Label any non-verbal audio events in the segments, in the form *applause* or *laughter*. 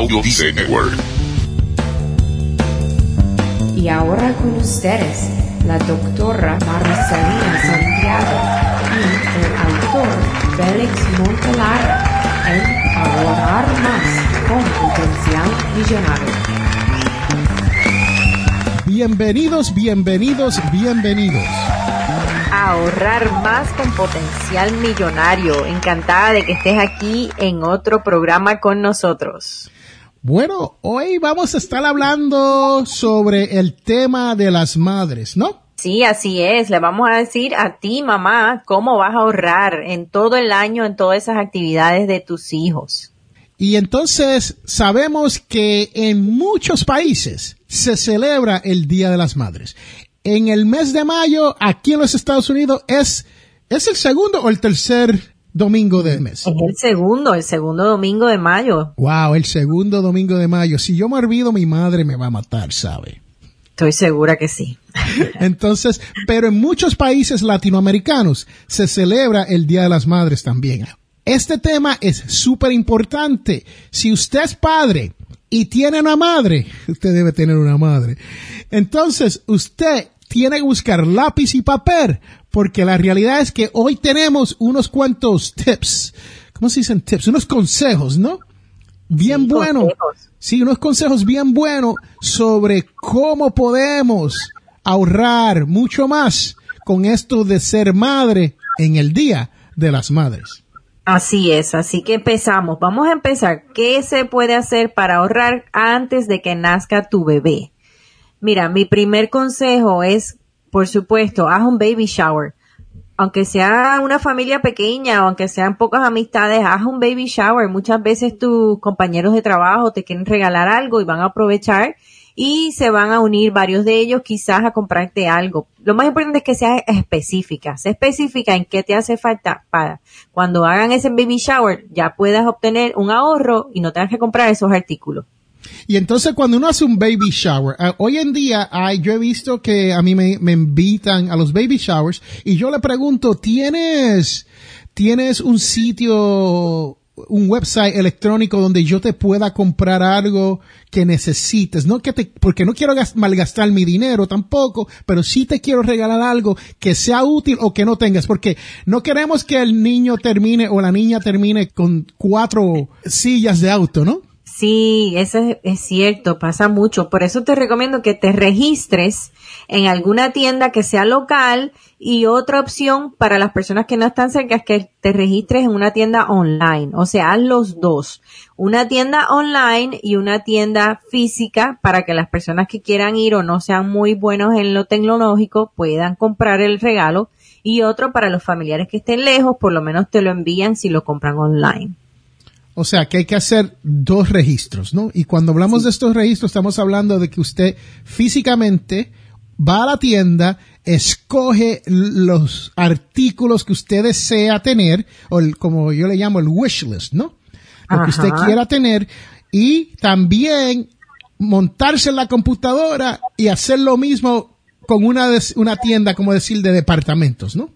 Audio Dice Network. Y ahora con ustedes, la doctora Marcelina Santiago y el autor Félix Montelara en Ahorrar Más con Potencial Millonario. Bienvenidos, bienvenidos, bienvenidos. Ahorrar más con potencial millonario. Encantada de que estés aquí en otro programa con nosotros. Bueno, hoy vamos a estar hablando sobre el tema de las madres, ¿no? Sí, así es. Le vamos a decir a ti, mamá, cómo vas a ahorrar en todo el año en todas esas actividades de tus hijos. Y entonces sabemos que en muchos países se celebra el Día de las Madres. En el mes de mayo, aquí en los Estados Unidos, es, es el segundo o el tercer domingo del mes. Es el segundo, el segundo domingo de mayo. Wow, el segundo domingo de mayo. Si yo me olvido, mi madre me va a matar, ¿sabe? Estoy segura que sí. *laughs* Entonces, pero en muchos países latinoamericanos se celebra el Día de las Madres también. Este tema es súper importante. Si usted es padre y tiene una madre, *laughs* usted debe tener una madre. Entonces, usted tiene que buscar lápiz y papel, porque la realidad es que hoy tenemos unos cuantos tips. ¿Cómo se dicen tips? Unos consejos, ¿no? Bien buenos. Sí, unos consejos bien buenos sobre cómo podemos ahorrar mucho más con esto de ser madre en el Día de las Madres. Así es, así que empezamos. Vamos a empezar. ¿Qué se puede hacer para ahorrar antes de que nazca tu bebé? Mira, mi primer consejo es, por supuesto, haz un baby shower. Aunque sea una familia pequeña o aunque sean pocas amistades, haz un baby shower. Muchas veces tus compañeros de trabajo te quieren regalar algo y van a aprovechar y se van a unir varios de ellos quizás a comprarte algo. Lo más importante es que seas específica. Sé específica en qué te hace falta para cuando hagan ese baby shower ya puedas obtener un ahorro y no tengas que comprar esos artículos. Y entonces cuando uno hace un baby shower, ah, hoy en día hay, yo he visto que a mí me, me invitan a los baby showers y yo le pregunto, ¿tienes, tienes un sitio, un website electrónico donde yo te pueda comprar algo que necesites? No que te, porque no quiero gas- malgastar mi dinero tampoco, pero sí te quiero regalar algo que sea útil o que no tengas, porque no queremos que el niño termine o la niña termine con cuatro sillas de auto, ¿no? Sí, eso es, es cierto, pasa mucho. Por eso te recomiendo que te registres en alguna tienda que sea local y otra opción para las personas que no están cerca es que te registres en una tienda online. O sea, haz los dos. Una tienda online y una tienda física para que las personas que quieran ir o no sean muy buenos en lo tecnológico puedan comprar el regalo y otro para los familiares que estén lejos, por lo menos te lo envían si lo compran online. O sea, que hay que hacer dos registros, ¿no? Y cuando hablamos de estos registros, estamos hablando de que usted físicamente va a la tienda, escoge los artículos que usted desea tener, o el- como yo le llamo el wish list, ¿no? Lo que usted quiera tener, y también montarse en la computadora y hacer lo mismo con una, una tienda, como decir, de departamentos, ¿no?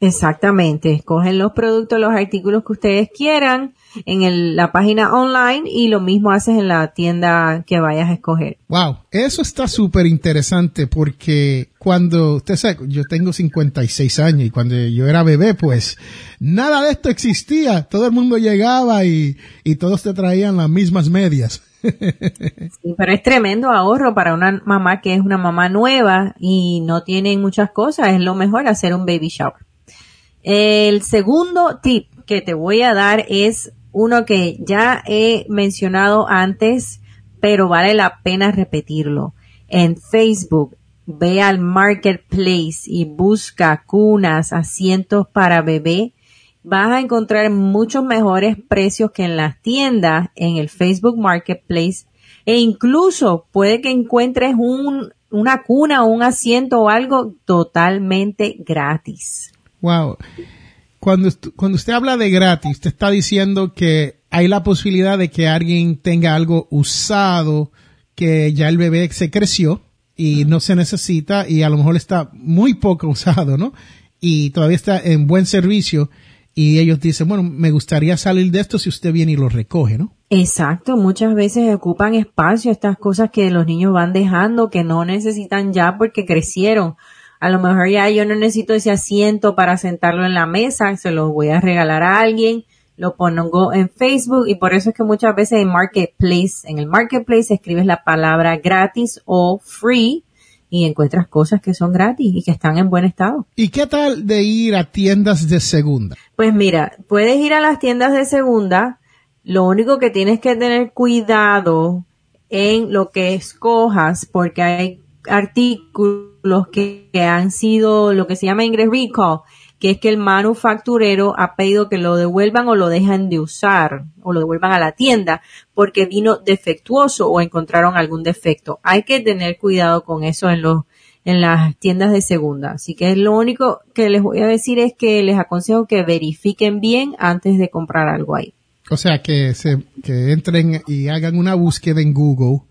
Exactamente, escogen los productos, los artículos que ustedes quieran en el- la página online y lo mismo haces en la tienda que vayas a escoger. Wow, eso está súper interesante porque cuando, usted sabe, yo tengo 56 años y cuando yo era bebé, pues nada de esto existía. Todo el mundo llegaba y, y todos te traían las mismas medias. *laughs* Sí, pero es tremendo ahorro para una mamá que es una mamá nueva y no tiene muchas cosas. Es lo mejor hacer un baby shower. El segundo tip que te voy a dar es uno que ya he mencionado antes, pero vale la pena repetirlo. En Facebook, ve al marketplace y busca cunas, asientos para bebé. Vas a encontrar muchos mejores precios que en las tiendas, en el Facebook Marketplace, e incluso puede que encuentres un, una cuna o un asiento o algo totalmente gratis. Wow. Cuando, cuando usted habla de gratis, usted está diciendo que hay la posibilidad de que alguien tenga algo usado, que ya el bebé se creció y no se necesita y a lo mejor está muy poco *laughs* usado, ¿no? Y todavía está en buen servicio y ellos dicen, bueno, me gustaría salir de esto si usted viene y lo recoge, ¿no? Exacto, muchas veces ocupan espacio estas cosas que los niños van dejando que no necesitan ya porque crecieron. A lo mejor ya yo no necesito ese asiento para sentarlo en la mesa, se lo voy a regalar a alguien, lo pongo en Facebook y por eso es que muchas veces en Marketplace, en el Marketplace escribes la palabra gratis o free y encuentras cosas que son gratis y que están en buen estado. ¿Y qué tal de ir a tiendas de segunda? Pues mira, puedes ir a las tiendas de segunda, lo único que tienes que tener cuidado en lo que escojas porque hay artículos que, han sido lo que se llama Ingress Recall, que es que el manufacturero ha pedido que lo devuelvan o lo dejan de usar o lo devuelvan a la tienda porque vino defectuoso o encontraron algún defecto. Hay que tener cuidado con eso en los en las tiendas de segunda. Así que lo único que les voy a decir es que les aconsejo que verifiquen bien antes de comprar algo ahí. O sea, que, se, que entren y hagan una búsqueda en Google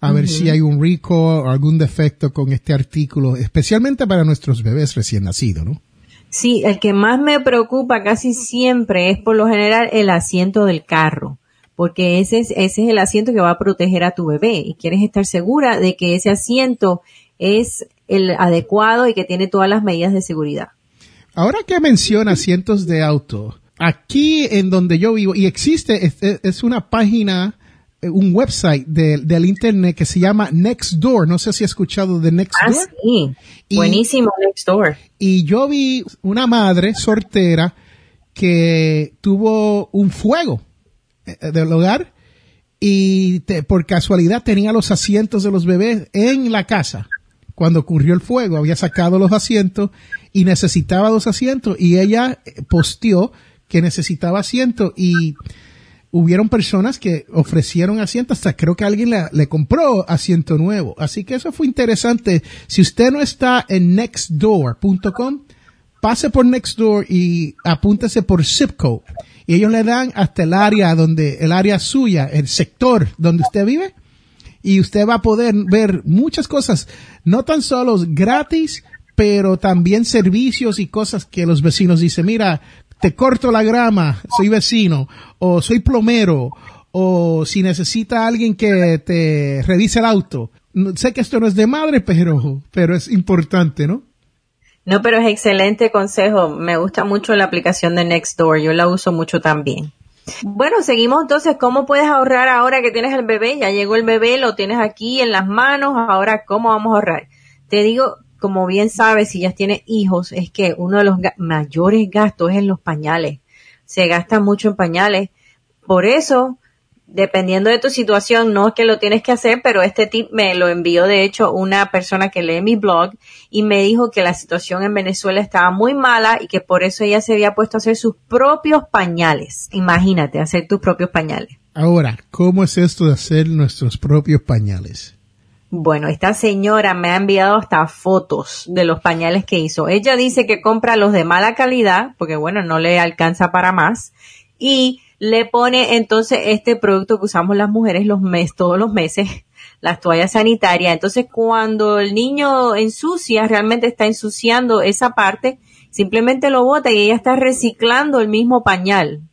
a ver si hay un recall o algún defecto con este artículo, especialmente para nuestros bebés recién nacidos, ¿no? Sí, el que más me preocupa casi siempre es por lo general el asiento del carro, porque ese es, ese es el asiento que va a proteger a tu bebé y quieres estar segura de que ese asiento es el adecuado y que tiene todas las medidas de seguridad. Ahora que menciona asientos de auto, aquí en donde yo vivo, y existe, es, una página, un website del internet que se llama Nextdoor. No sé si has escuchado de Nextdoor. Ah, sí. Buenísimo Nextdoor. Y yo vi una madre soltera que tuvo un fuego eh, del hogar y por casualidad tenía los asientos de los bebés en la casa. Cuando ocurrió el fuego, había sacado los asientos y necesitaba dos asientos y ella eh, posteó que necesitaba asiento y hubieron personas que ofrecieron asiento, hasta creo que alguien le, compró asiento nuevo. Así que eso fue interesante. Si usted no está en nextdoor.com, pase por Nextdoor y apúntese por zip code. Y ellos le dan hasta el área donde, el área suya, el sector donde usted vive. Y usted va a poder ver muchas cosas, no tan solo gratis, pero también servicios y cosas que los vecinos dicen, mira, te corto la grama, soy vecino, o soy plomero, o si necesita alguien que te revise el auto. Sé que esto no es de madre, pero, pero es importante, ¿no? No, pero es excelente consejo. Me gusta mucho la aplicación de Nextdoor. Yo la uso mucho también. Bueno, seguimos entonces. ¿Cómo puedes ahorrar ahora que tienes el bebé? Ya llegó el bebé, lo tienes aquí en las manos. Ahora, ¿cómo vamos a ahorrar? Te digo, como bien sabes, si ya tienes hijos, es que uno de los mayores gastos es en los pañales. Se gasta mucho en pañales. Por eso, dependiendo de tu situación, no es que lo tienes que hacer, pero este tip me lo envió de hecho una persona que lee mi blog y me dijo que la situación en Venezuela estaba muy mala y que por eso ella se había puesto a hacer sus propios pañales. Imagínate, hacer tus propios pañales. Ahora, ¿cómo es esto de hacer nuestros propios pañales? Bueno, esta señora me ha enviado hasta fotos de los pañales que hizo. Ella dice que compra los de mala calidad, porque bueno, no le alcanza para más, y le pone entonces este producto que usamos las mujeres los meses, todos los meses, las toallas sanitarias. Entonces, cuando el niño ensucia, realmente está ensuciando esa parte, simplemente lo bota y ella está reciclando el mismo pañal.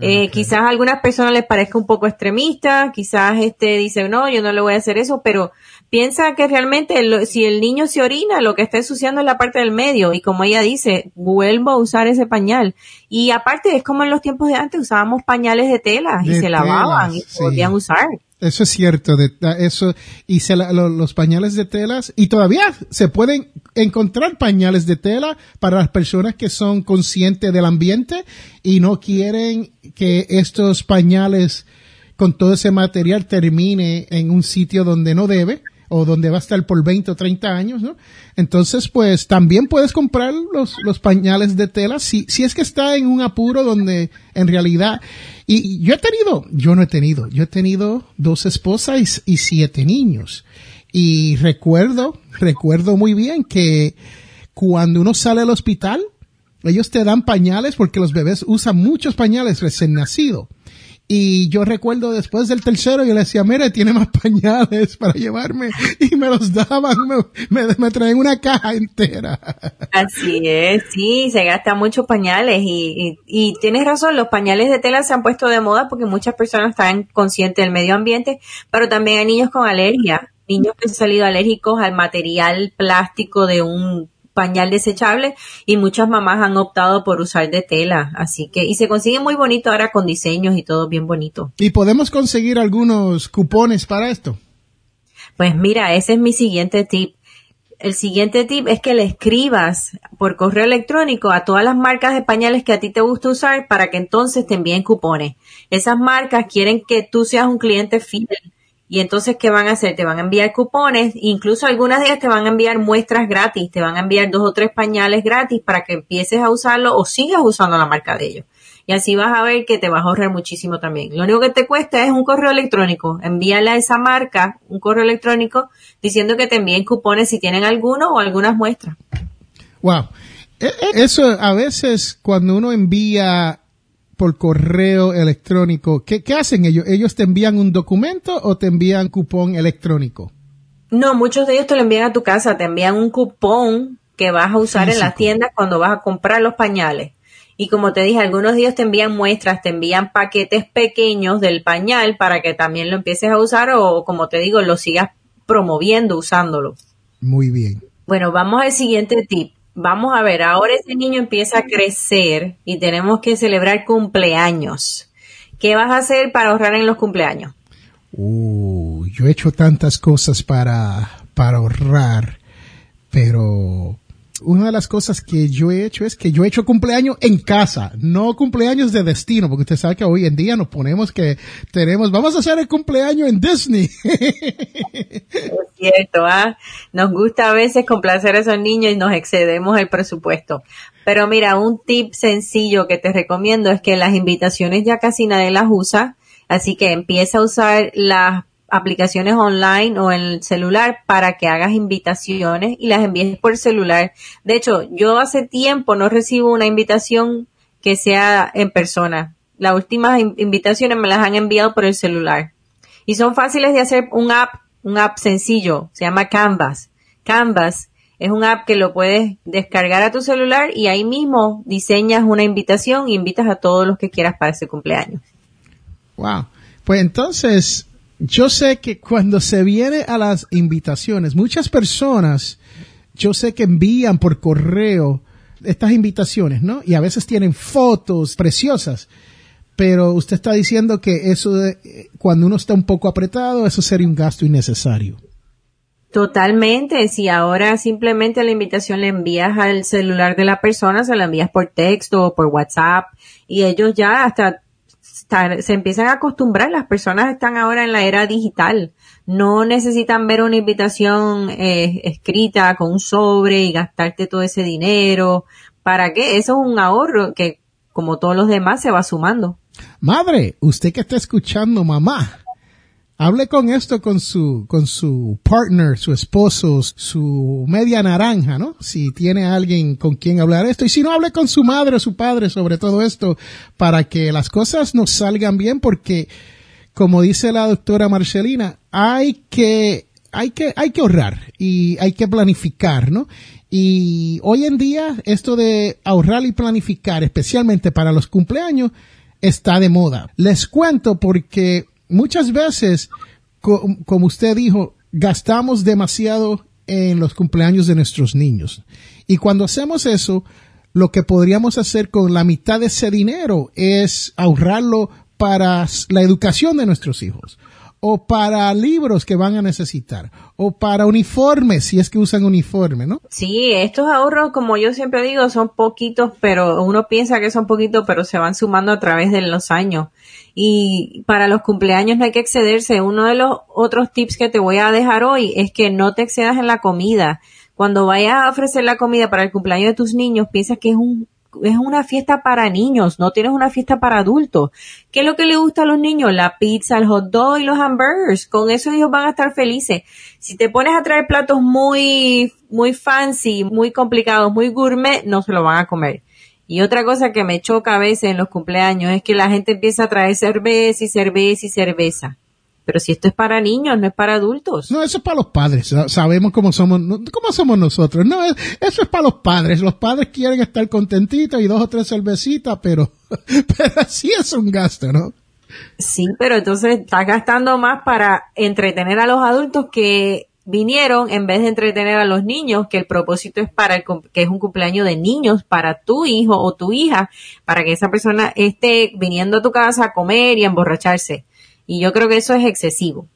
Eh, quizás a algunas personas les parezca un poco extremista, quizás este dice, no, yo no le voy a hacer eso, pero piensa que realmente si el niño se orina, lo que está ensuciando es la parte del medio y como ella dice, vuelvo a usar ese pañal. Y aparte es como en los tiempos de antes usábamos pañales de tela y se lavaban y podían usar. Eso es cierto, de, eso, y se los pañales de telas, y todavía se pueden encontrar pañales de tela para las personas que son conscientes del ambiente y no quieren que estos pañales con todo ese material termine en un sitio donde no debe o donde va a estar por 20 o 30 años, ¿no? Entonces, pues también puedes comprar los, los pañales de tela si, si es que está en un apuro donde en realidad, y, yo he tenido, yo no he tenido, yo he tenido dos esposas y, y siete niños. Y recuerdo, recuerdo muy bien que cuando uno sale al hospital, ellos te dan pañales porque los bebés usan muchos pañales recién nacidos Y yo recuerdo después del tercero, yo le decía, mire, tiene más *laughs* pañales para llevarme. Y me los daban, me, me, traen una caja entera. *laughs* Así es, sí, se gastan muchos pañales. Y, y, y, tienes razón, los pañales de tela se han puesto de moda porque muchas personas están conscientes del medio ambiente, pero también hay niños con alergia. Niños que han salido alérgicos al material plástico de un pañal desechable y muchas mamás han optado por usar de tela, así que y se consigue muy bonito ahora con diseños y todo bien bonito. ¿Y podemos conseguir algunos cupones para esto? Pues mira, ese es mi siguiente tip. El siguiente tip es que le escribas por correo electrónico a todas las marcas de pañales que a ti te gusta usar para que entonces te envíen cupones. Esas marcas quieren que tú seas un cliente fiel y entonces, ¿qué van a hacer? Te van a enviar cupones, incluso algunas de ellas te van a enviar muestras gratis, te van a enviar dos o tres pañales gratis para que empieces a usarlo o sigas usando la marca de ellos. Y así vas a ver que te vas a ahorrar muchísimo también. Lo único que te cuesta es un correo electrónico. Envíale a esa marca un correo electrónico diciendo que te envíen cupones si tienen alguno o algunas muestras. Wow. E, e, eso a veces cuando uno envía por correo electrónico, ¿qué, hacen ellos? ¿Ellos te envían un documento o te envían cupón electrónico? No, muchos de ellos te lo envían a tu casa, te envían un cupón que vas a usar en la tienda cuando vas a comprar los pañales. Y como te dije, algunos de ellos te envían muestras, te envían paquetes pequeños del pañal para que también lo empieces a usar o, como te digo, lo sigas promoviendo usándolo. Muy bien. Bueno, vamos al siguiente tip vamos a ver, ahora ese niño empieza a crecer y tenemos que celebrar cumpleaños. ¿Qué vas a hacer para ahorrar en los cumpleaños? Uh, yo he hecho tantas cosas para, para ahorrar, pero una de las cosas que yo he hecho es que yo he hecho cumpleaños en casa, no cumpleaños de destino, porque usted sabe que hoy en día nos ponemos que tenemos, vamos a hacer el cumpleaños en Disney. Es cierto, ¿ah? Nos gusta a veces complacer a esos niños y nos excedemos el presupuesto. Pero mira, un tip sencillo que te recomiendo es que las invitaciones ya casi nadie las usa, así que empieza a usar las aplicaciones online o en el celular para que hagas invitaciones y las envíes por celular. De hecho, yo hace tiempo no recibo una invitación que sea en persona. Las últimas invitaciones me las han enviado por el celular. Y son fáciles de hacer un app, un app sencillo, se llama Canvas. Canvas es un app que lo puedes descargar a tu celular y ahí mismo diseñas una invitación y invitas a todos los que quieras para ese cumpleaños. Wow. Pues entonces, yo sé que cuando se viene a las invitaciones, muchas personas, yo sé que envían por correo estas invitaciones, ¿no? Y a veces tienen fotos preciosas, pero usted está diciendo que eso, cuando uno está un poco apretado, eso sería un gasto innecesario. Totalmente, si ahora simplemente la invitación le envías al celular de la persona, se la envías por texto o por WhatsApp y ellos ya hasta se empiezan a acostumbrar, las personas están ahora en la era digital, no necesitan ver una invitación eh, escrita con un sobre y gastarte todo ese dinero. ¿Para qué? Eso es un ahorro que, como todos los demás, se va sumando. Madre, usted que está escuchando, mamá, hable con esto con su, con su partner, su esposo, su media naranja, ¿no? Si tiene alguien con quien hablar esto. Y si no, hable con su madre o su padre sobre todo esto para que las cosas nos salgan bien porque, como dice la doctora Marcelina, hay que, hay que, hay que ahorrar y hay que planificar, ¿no? Y hoy en día esto de ahorrar y planificar, especialmente para los cumpleaños, está de moda. Les cuento porque muchas veces, como usted dijo, gastamos demasiado en los cumpleaños de nuestros niños. Y cuando hacemos eso, lo que podríamos hacer con la mitad de ese dinero es ahorrarlo para la educación de nuestros hijos o para libros que van a necesitar, o para uniformes, si es que usan uniforme, ¿no? Sí, estos ahorros, como yo siempre digo, son poquitos, pero uno piensa que son poquitos, pero se van sumando a través de los años. Y para los cumpleaños no hay que excederse. Uno de los otros tips que te voy a dejar hoy es que no te excedas en la comida. Cuando vayas a ofrecer la comida para el cumpleaños de tus niños, piensa que es un es una fiesta para niños, no tienes una fiesta para adultos. ¿Qué es lo que le gusta a los niños? La pizza, el hot dog y los hamburgers. Con eso ellos van a estar felices. Si te pones a traer platos muy, muy fancy, muy complicados, muy gourmet, no se lo van a comer. Y otra cosa que me choca a veces en los cumpleaños es que la gente empieza a traer cerveza y cerveza y cerveza. Pero si esto es para niños, no es para adultos. No, eso es para los padres. Sabemos cómo somos, cómo somos nosotros. No, eso es para los padres. Los padres quieren estar contentitos y dos o tres cervecitas, pero, *laughs* pero así es un gasto, ¿no? Sí, pero entonces estás gastando más para entretener a los adultos que vinieron en vez de entretener a los niños, que el propósito es para el, que es un cumpleaños de niños para tu hijo o tu hija, para que esa persona esté viniendo a tu casa a comer y a emborracharse. Y yo creo que eso es excesivo.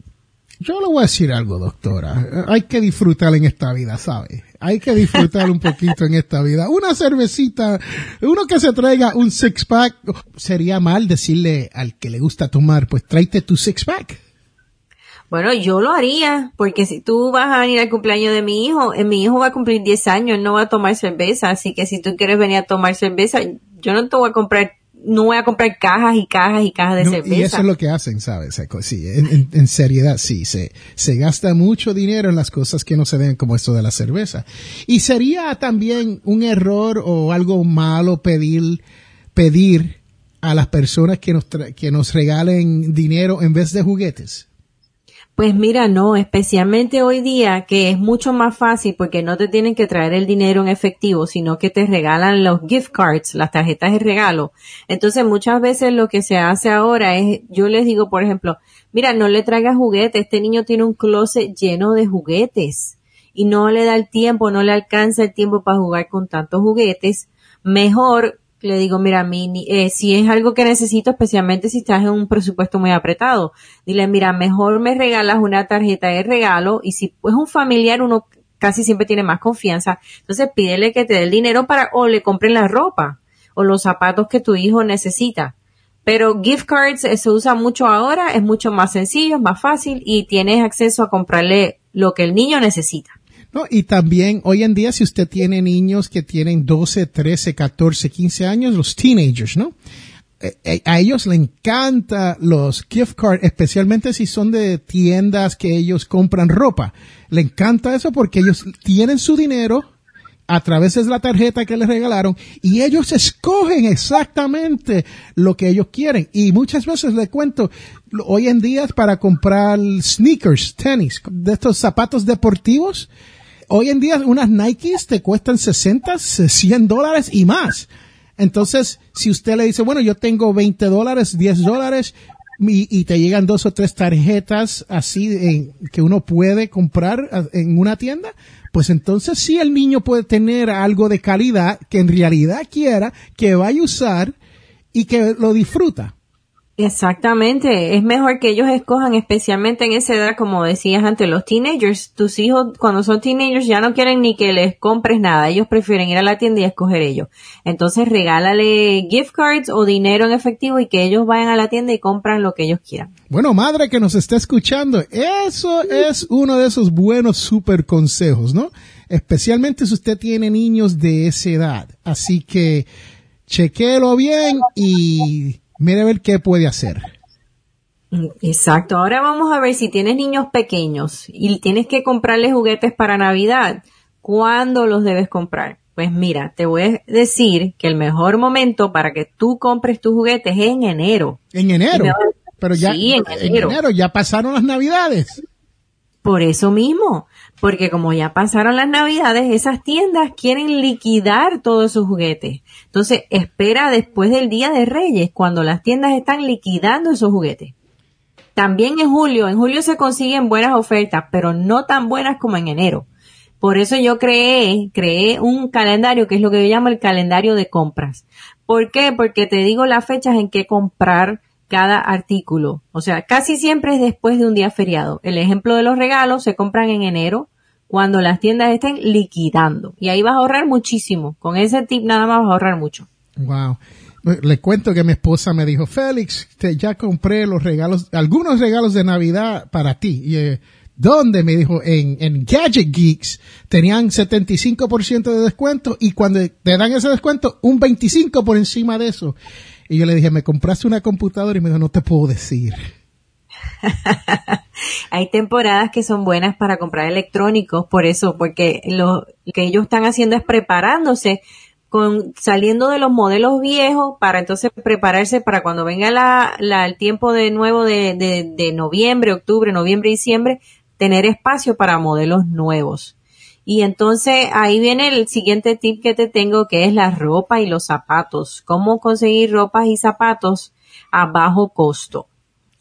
Yo le voy a decir algo, doctora. Hay que disfrutar en esta vida, ¿sabe? Hay que disfrutar un poquito en esta vida. Una cervecita, uno que se traiga un six pack, sería mal decirle al que le gusta tomar, pues tráete tu six pack. Bueno, yo lo haría, porque si tú vas a venir al cumpleaños de mi hijo, eh, mi hijo va a cumplir 10 años, no va a tomar cerveza, así que si tú quieres venir a tomar cerveza, yo no te voy a comprar no voy a comprar cajas y cajas y cajas de cerveza. Y eso es lo que hacen, ¿sabes? Sí, en, seriedad, sí, se, se gasta mucho dinero en las cosas que no se ven como esto de la cerveza. Y sería también un error o algo malo pedir, pedir a las personas que nos, que nos regalen dinero en vez de juguetes. Pues mira, no, especialmente hoy día que es mucho más fácil porque no te tienen que traer el dinero en efectivo, sino que te regalan los gift cards, las tarjetas de regalo. Entonces muchas veces lo que se hace ahora es, yo les digo, por ejemplo, mira, no le traigas juguetes, este niño tiene un closet lleno de juguetes y no le da el tiempo, no le alcanza el tiempo para jugar con tantos juguetes. Mejor le digo, mira, mí, eh, si es algo que necesito, especialmente si estás en un presupuesto muy apretado, dile, mira, mejor me regalas una tarjeta de regalo y si es un familiar, uno casi siempre tiene más confianza, entonces pídele que te dé el dinero para o le compren la ropa o los zapatos que tu hijo necesita. Pero gift cards se usa mucho ahora, es mucho más sencillo, es más fácil y tienes acceso a comprarle lo que el niño necesita. No, y también hoy en día si usted tiene niños que tienen 12, 13, 14, 15 años, los teenagers, ¿no? Eh, eh, a ellos les encanta los gift cards, especialmente si son de tiendas que ellos compran ropa. Le encanta eso porque ellos tienen su dinero a través de la tarjeta que les regalaron y ellos escogen exactamente lo que ellos quieren. Y muchas veces les cuento, hoy en día para comprar sneakers, tenis, de estos zapatos deportivos, hoy en día unas Nikes te cuestan 60, 100 dólares y más. Entonces, si usted le dice, bueno, yo tengo 20 dólares, 10 dólares, y, te llegan dos o tres tarjetas así que uno puede comprar en una tienda, pues entonces sí el niño puede tener algo de calidad que en realidad quiera, que vaya a usar y que lo disfruta. Exactamente, es mejor que ellos escojan especialmente en esa edad, como decías antes, los teenagers, tus hijos cuando son teenagers ya no quieren ni que les compres nada, ellos prefieren ir a la tienda y escoger ellos. Entonces regálale gift cards o dinero en efectivo y que ellos vayan a la tienda y compran lo que ellos quieran. Bueno, madre que nos está escuchando, eso es uno de esos buenos super consejos, ¿no? Especialmente si usted tiene niños de esa edad. Así que chequéelo bien y mire a ver qué puede hacer. Exacto. Ahora vamos a ver si tienes niños pequeños y tienes que comprarles juguetes para Navidad. ¿Cuándo los debes comprar? Pues mira, te voy a decir que el mejor momento para que tú compres tus juguetes es en enero. En enero. Pero ya, en enero ya pasaron las Navidades. Por eso mismo, porque como ya pasaron las navidades, esas tiendas quieren liquidar todos sus juguetes. Entonces, espera después del Día de Reyes, cuando las tiendas están liquidando esos juguetes. También en julio, en julio se consiguen buenas ofertas, pero no tan buenas como en enero. Por eso yo creé, creé un calendario que es lo que yo llamo el calendario de compras. ¿Por qué? Porque te digo las fechas en que comprar cada artículo. O sea, casi siempre es después de un día feriado. El ejemplo de los regalos se compran en enero cuando las tiendas estén liquidando. Y ahí vas a ahorrar muchísimo. Con ese tip nada más vas a ahorrar mucho. Wow. Le cuento que mi esposa me dijo, Félix, te, ya compré los regalos, algunos regalos de Navidad para ti. Y, eh, ¿Dónde? Me dijo, en, en Gadget Geeks tenían 75% de descuento y cuando te dan ese descuento, un 25% por encima de eso. Y yo le dije, ¿me compraste una computadora? Y me dijo, no te puedo decir. *laughs* Hay temporadas que son buenas para comprar electrónicos, por eso, porque lo que ellos están haciendo es preparándose con, saliendo de los modelos viejos para entonces prepararse para cuando venga la, la, el tiempo de nuevo de, de, de noviembre, octubre, noviembre, diciembre, tener espacio para modelos nuevos. Y entonces ahí viene el siguiente tip que te tengo que es la ropa y los zapatos. Cómo conseguir ropas y zapatos a bajo costo.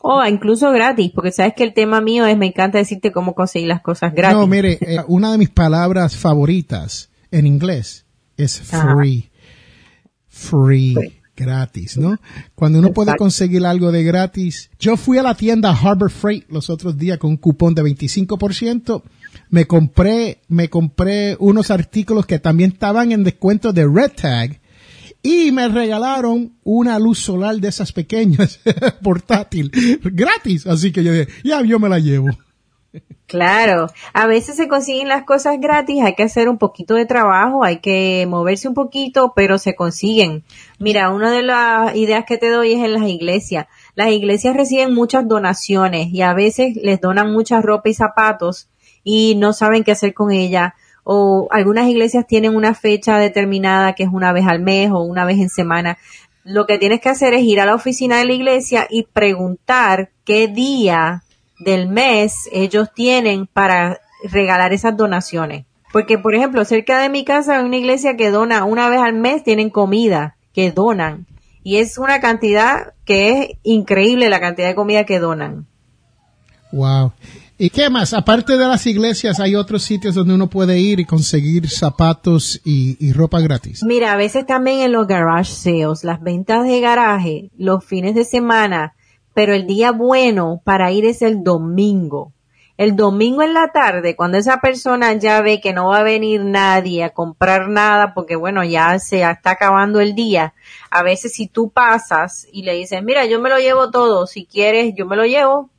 O incluso gratis, porque sabes que el tema mío es, me encanta decirte cómo conseguir las cosas gratis. No, mire, eh, una de mis palabras favoritas en inglés es free. Free. Gratis, ¿no? Cuando uno puede conseguir algo de gratis. Yo fui a la tienda Harbor Freight los otros días con un cupón de 25%. Me compré, me compré unos artículos que también estaban en descuento de Red Tag y me regalaron una luz solar de esas pequeñas *laughs* portátil gratis. Así que yo dije, ya yo me la llevo. Claro, a veces se consiguen las cosas gratis, hay que hacer un poquito de trabajo, hay que moverse un poquito, pero se consiguen. Mira, una de las ideas que te doy es en las iglesias. Las iglesias reciben muchas donaciones y a veces les donan mucha ropa y zapatos y no saben qué hacer con ella. O algunas iglesias tienen una fecha determinada que es una vez al mes o una vez en semana. Lo que tienes que hacer es ir a la oficina de la iglesia y preguntar qué día del mes ellos tienen para regalar esas donaciones. Porque, por ejemplo, cerca de mi casa hay una iglesia que dona una vez al mes, tienen comida que donan. Y es una cantidad que es increíble la cantidad de comida que donan. Wow. ¿Y qué más? Aparte de las iglesias, hay otros sitios donde uno puede ir y conseguir zapatos y, ropa gratis. Mira, a veces también en los garage sales, las ventas de garaje, los fines de semana, pero el día bueno para ir es el domingo. El domingo en la tarde, cuando esa persona ya ve que no va a venir nadie a comprar nada porque bueno, ya se está acabando el día, a veces si tú pasas y le dices, mira, yo me lo llevo todo, si quieres, yo me lo llevo,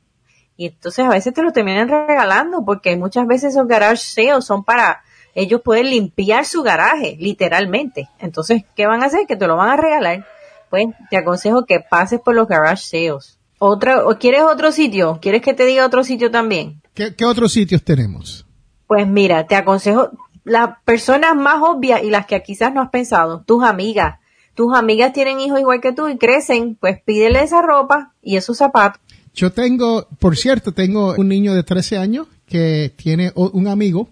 y entonces a veces te lo terminan regalando porque muchas veces esos garage sales son para ellos pueden limpiar su garaje, literalmente. Entonces, ¿qué van a hacer? Que te lo van a regalar. Pues te aconsejo que pases por los garage sales. Otra, ¿O quieres otro sitio? ¿Quieres que te diga otro sitio también? ¿Qué, ¿Qué, otros sitios tenemos? Pues mira, te aconsejo las personas más obvias y las que quizás no has pensado, tus amigas. Tus amigas tienen hijos igual que tú y crecen, pues pídele esa ropa y esos zapatos. Yo tengo, por cierto, tengo un niño de 13 años que tiene un amigo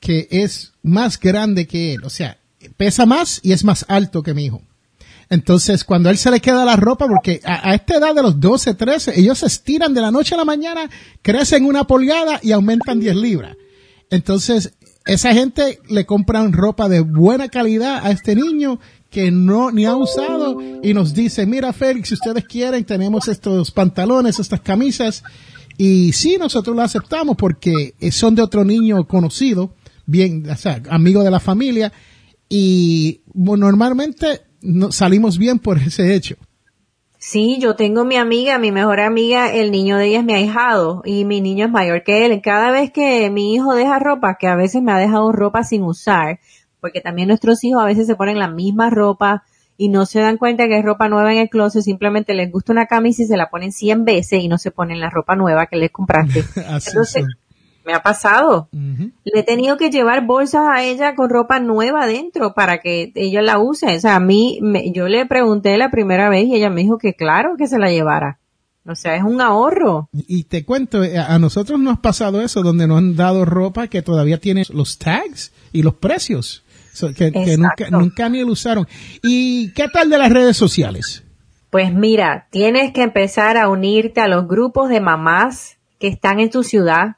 que es más grande que él, o sea, pesa más y es más alto que mi hijo. Entonces, cuando él se le queda la ropa, porque a, esta edad de los 12, 13, ellos se estiran de la noche a la mañana, crecen una pulgada y aumentan 10 libras. Entonces, esa gente le compran ropa de buena calidad a este niño que no ni ha usado y nos dice, mira Félix, si ustedes quieren, tenemos estos pantalones, estas camisas. Y sí, nosotros lo aceptamos porque son de otro niño conocido, bien, o sea, amigo de la familia. Y normalmente no, salimos bien por *laughs* ese hecho. Sí, yo tengo mi amiga, mi mejor amiga, el niño de ella es mi ahijado y mi niño es mayor que él. Cada vez que mi hijo deja ropa, que a veces me ha dejado ropa sin usar, porque también nuestros hijos a veces se ponen la misma ropa y no se dan cuenta que es ropa nueva en el closet, simplemente les gusta una camisa y se la ponen 100 veces y no se ponen la ropa nueva que les compraste. *laughs* Entonces, son. me ha pasado. Uh -huh. Le he tenido que llevar bolsas a ella con ropa nueva adentro para que ella la use. O sea, a mí, me, yo le pregunté la primera vez y ella me dijo que claro que se la llevara. O sea, es un ahorro. Y te cuento, eh, a nosotros nos ha pasado eso, donde nos han dado ropa que todavía tiene los tags y los precios. So, que, que nunca, nunca ni lo usaron. ¿Y qué tal de las redes sociales? Pues mira, tienes que empezar a unirte a los grupos de mamás que están en tu ciudad.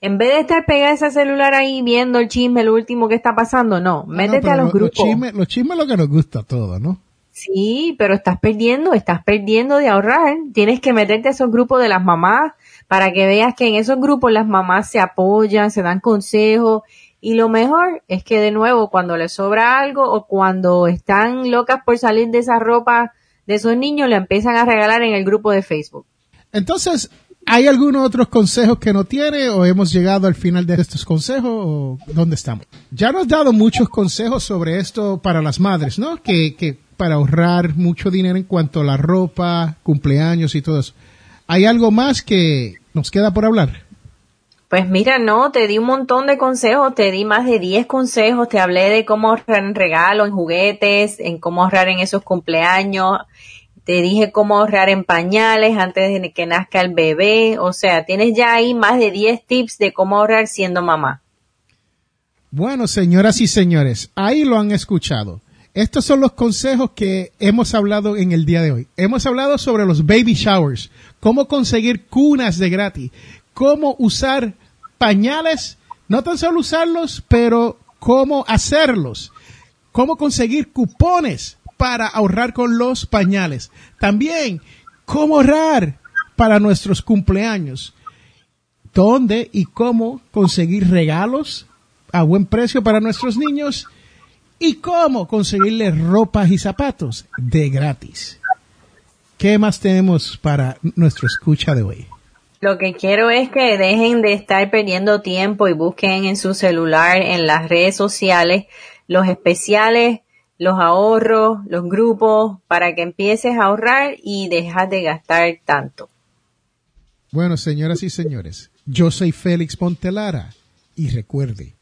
En vez de estar pegada a ese celular ahí viendo el chisme, lo último que está pasando, no, métete a los lo, grupos. Los chismes, los chismes lo que nos gusta a todos, ¿no? Sí, pero estás perdiendo, estás perdiendo de ahorrar. Tienes que meterte a esos grupos de las mamás para que veas que en esos grupos las mamás se apoyan, se dan consejos y lo mejor es que de nuevo cuando les sobra algo o cuando están locas por salir de esa ropa de esos niños, le empiezan a regalar en el grupo de Facebook. Entonces, ¿hay algunos otros consejos que no tiene o hemos llegado al final de estos consejos o dónde estamos? Ya nos has dado muchos consejos sobre esto para las madres, ¿no? Que, que para ahorrar mucho dinero en cuanto a la ropa, cumpleaños y todo eso. ¿Hay algo más que nos queda por hablar? Pues mira, no, te di un montón de consejos, te di más de 10 consejos, te hablé de cómo ahorrar en regalos, en juguetes, en cómo ahorrar en esos cumpleaños, te dije cómo ahorrar en pañales antes de que nazca el bebé, o sea, tienes ya ahí más de 10 tips de cómo ahorrar siendo mamá. Bueno, señoras y señores, ahí lo han escuchado. Estos son los consejos que hemos hablado en el día de hoy. Hemos hablado sobre los baby showers, cómo conseguir cunas de gratis, cómo usar pañales, no tan solo usarlos, pero cómo hacerlos, cómo conseguir cupones para ahorrar con los pañales. También cómo ahorrar para nuestros cumpleaños. Dónde y cómo conseguir regalos a buen precio para nuestros niños y cómo conseguirles ropas y zapatos de gratis. ¿Qué más tenemos para nuestro escucha de hoy? Lo que quiero es que dejen de estar perdiendo tiempo y busquen en su celular, en las redes sociales, los especiales, los ahorros, los grupos, para que empieces a ahorrar y dejas de gastar tanto. Bueno, señoras y señores, yo soy Félix Pontelara y recuerde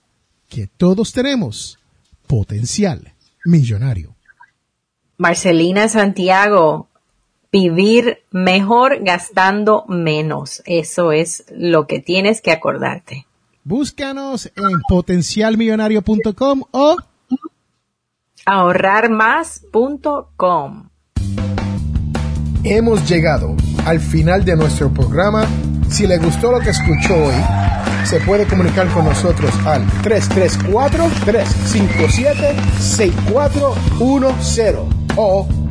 que todos tenemos potencial millonario. Marcelina Santiago, vivir mejor gastando menos. Eso es lo que tienes que acordarte. Búscanos en potencialmillonario.com o ahorrarmás.com. Hemos llegado al final de nuestro programa. Si le gustó lo que escuchó hoy, se puede comunicar con nosotros al 334-357-6410 o